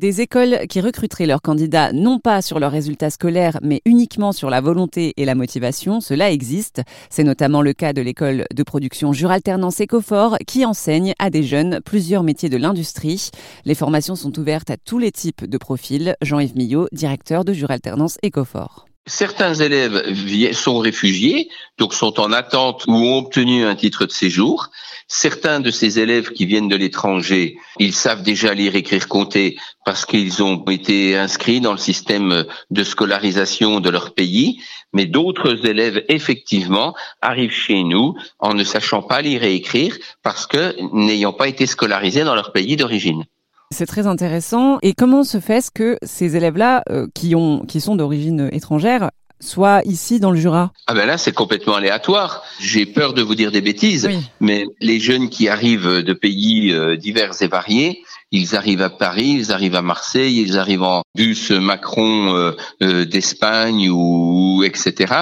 Des écoles qui recruteraient leurs candidats non pas sur leurs résultats scolaires, mais uniquement sur la volonté et la motivation, cela existe. C'est notamment le cas de l'école de production Juralternance Ecofort qui enseigne à des jeunes plusieurs métiers de l'industrie. Les formations sont ouvertes à tous les types de profils. Jean-Yves Millot, directeur de Juralternance Ecofort. Certains élèves sont réfugiés, donc sont en attente ou ont obtenu un titre de séjour. Certains de ces élèves qui viennent de l'étranger, ils savent déjà lire, écrire, compter parce qu'ils ont été inscrits dans le système de scolarisation de leur pays. Mais d'autres élèves, effectivement, arrivent chez nous en ne sachant pas lire et écrire parce que n'ayant pas été scolarisés dans leur pays d'origine. C'est très intéressant. Et comment se fait-ce que ces élèves-là, euh, qui, ont, qui sont d'origine étrangère, soient ici dans le Jura? Ah ben là, c'est complètement aléatoire. J'ai peur de vous dire des bêtises, mais les jeunes qui arrivent de pays euh, divers et variés, ils arrivent à Paris, ils arrivent à Marseille, ils arrivent en bus Macron euh, d'Espagne ou etc.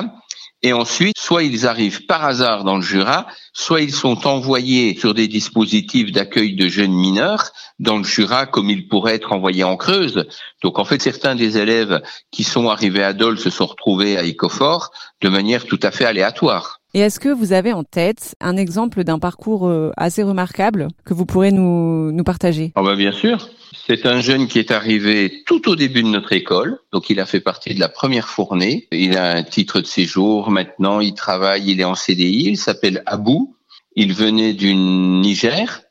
Et ensuite, soit ils arrivent par hasard dans le Jura, soit ils sont envoyés sur des dispositifs d'accueil de jeunes mineurs dans le Jura comme ils pourraient être envoyés en Creuse. Donc en fait, certains des élèves qui sont arrivés à Dole se sont retrouvés à Ecofort de manière tout à fait aléatoire. Et est-ce que vous avez en tête un exemple d'un parcours euh, assez remarquable que vous pourrez nous, nous partager? Ah bah Bien sûr. C'est un jeune qui est arrivé tout au début de notre école, donc il a fait partie de la première fournée. Il a un titre de séjour maintenant, il travaille, il est en CDI, il s'appelle Abou. Il venait du Niger.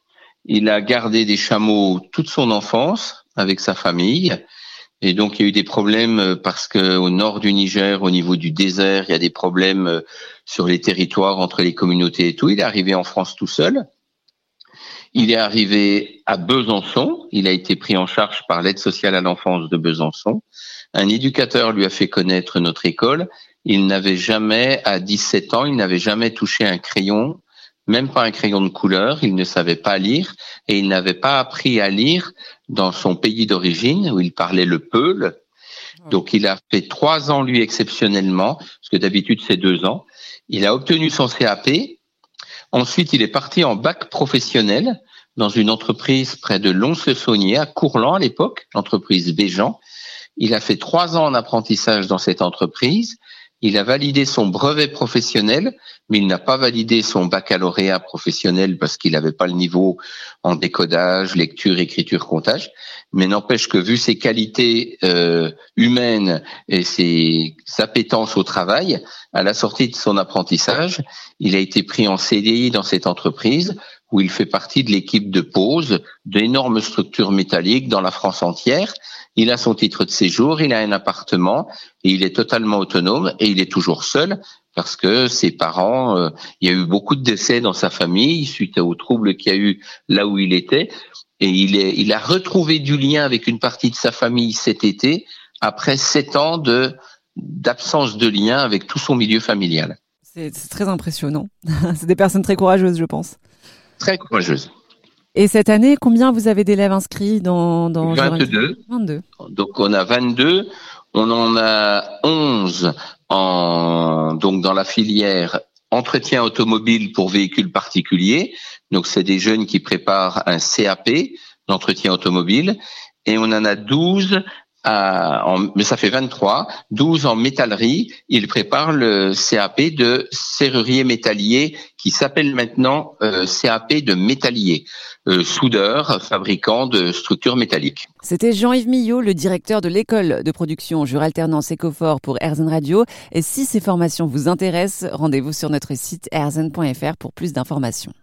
Il a gardé des chameaux toute son enfance avec sa famille. Et donc il y a eu des problèmes parce que au nord du Niger, au niveau du désert, il y a des problèmes sur les territoires entre les communautés et tout. Il est arrivé en France tout seul. Il est arrivé à Besançon. Il a été pris en charge par l'aide sociale à l'enfance de Besançon. Un éducateur lui a fait connaître notre école. Il n'avait jamais, à 17 ans, il n'avait jamais touché un crayon, même pas un crayon de couleur. Il ne savait pas lire et il n'avait pas appris à lire dans son pays d'origine où il parlait le peul. Donc il a fait trois ans lui exceptionnellement, parce que d'habitude c'est deux ans. Il a obtenu son CAP. Ensuite, il est parti en bac professionnel dans une entreprise près de Lons-le-Saunier, à Courland à l'époque, l'entreprise Béjean. Il a fait trois ans en apprentissage dans cette entreprise. Il a validé son brevet professionnel, mais il n'a pas validé son baccalauréat professionnel parce qu'il n'avait pas le niveau en décodage, lecture, écriture, comptage. Mais n'empêche que vu ses qualités euh, humaines et ses appétences au travail, à la sortie de son apprentissage, il a été pris en CDI dans cette entreprise où il fait partie de l'équipe de pose d'énormes structures métalliques dans la France entière. Il a son titre de séjour, il a un appartement et il est totalement autonome et il est toujours seul parce que ses parents, euh, il y a eu beaucoup de décès dans sa famille suite aux troubles qu'il y a eu là où il était et il, est, il a retrouvé du lien avec une partie de sa famille cet été après sept ans de d'absence de lien avec tout son milieu familial. C'est très impressionnant. C'est des personnes très courageuses, je pense très courageuse. Et cette année, combien vous avez d'élèves inscrits dans, dans 22. 22. Donc on a 22. On en a 11 en, donc dans la filière entretien automobile pour véhicules particuliers. Donc c'est des jeunes qui préparent un CAP d'entretien automobile. Et on en a 12 mais ça fait 23, 12 en métallerie. Il prépare le CAP de serrurier métallier qui s'appelle maintenant euh, CAP de métallier, euh, soudeur, fabricant de structures métalliques. C'était Jean-Yves Millot, le directeur de l'école de production Jure Alternance Ecofort pour Erzen Radio. Et si ces formations vous intéressent, rendez-vous sur notre site erzen.fr pour plus d'informations.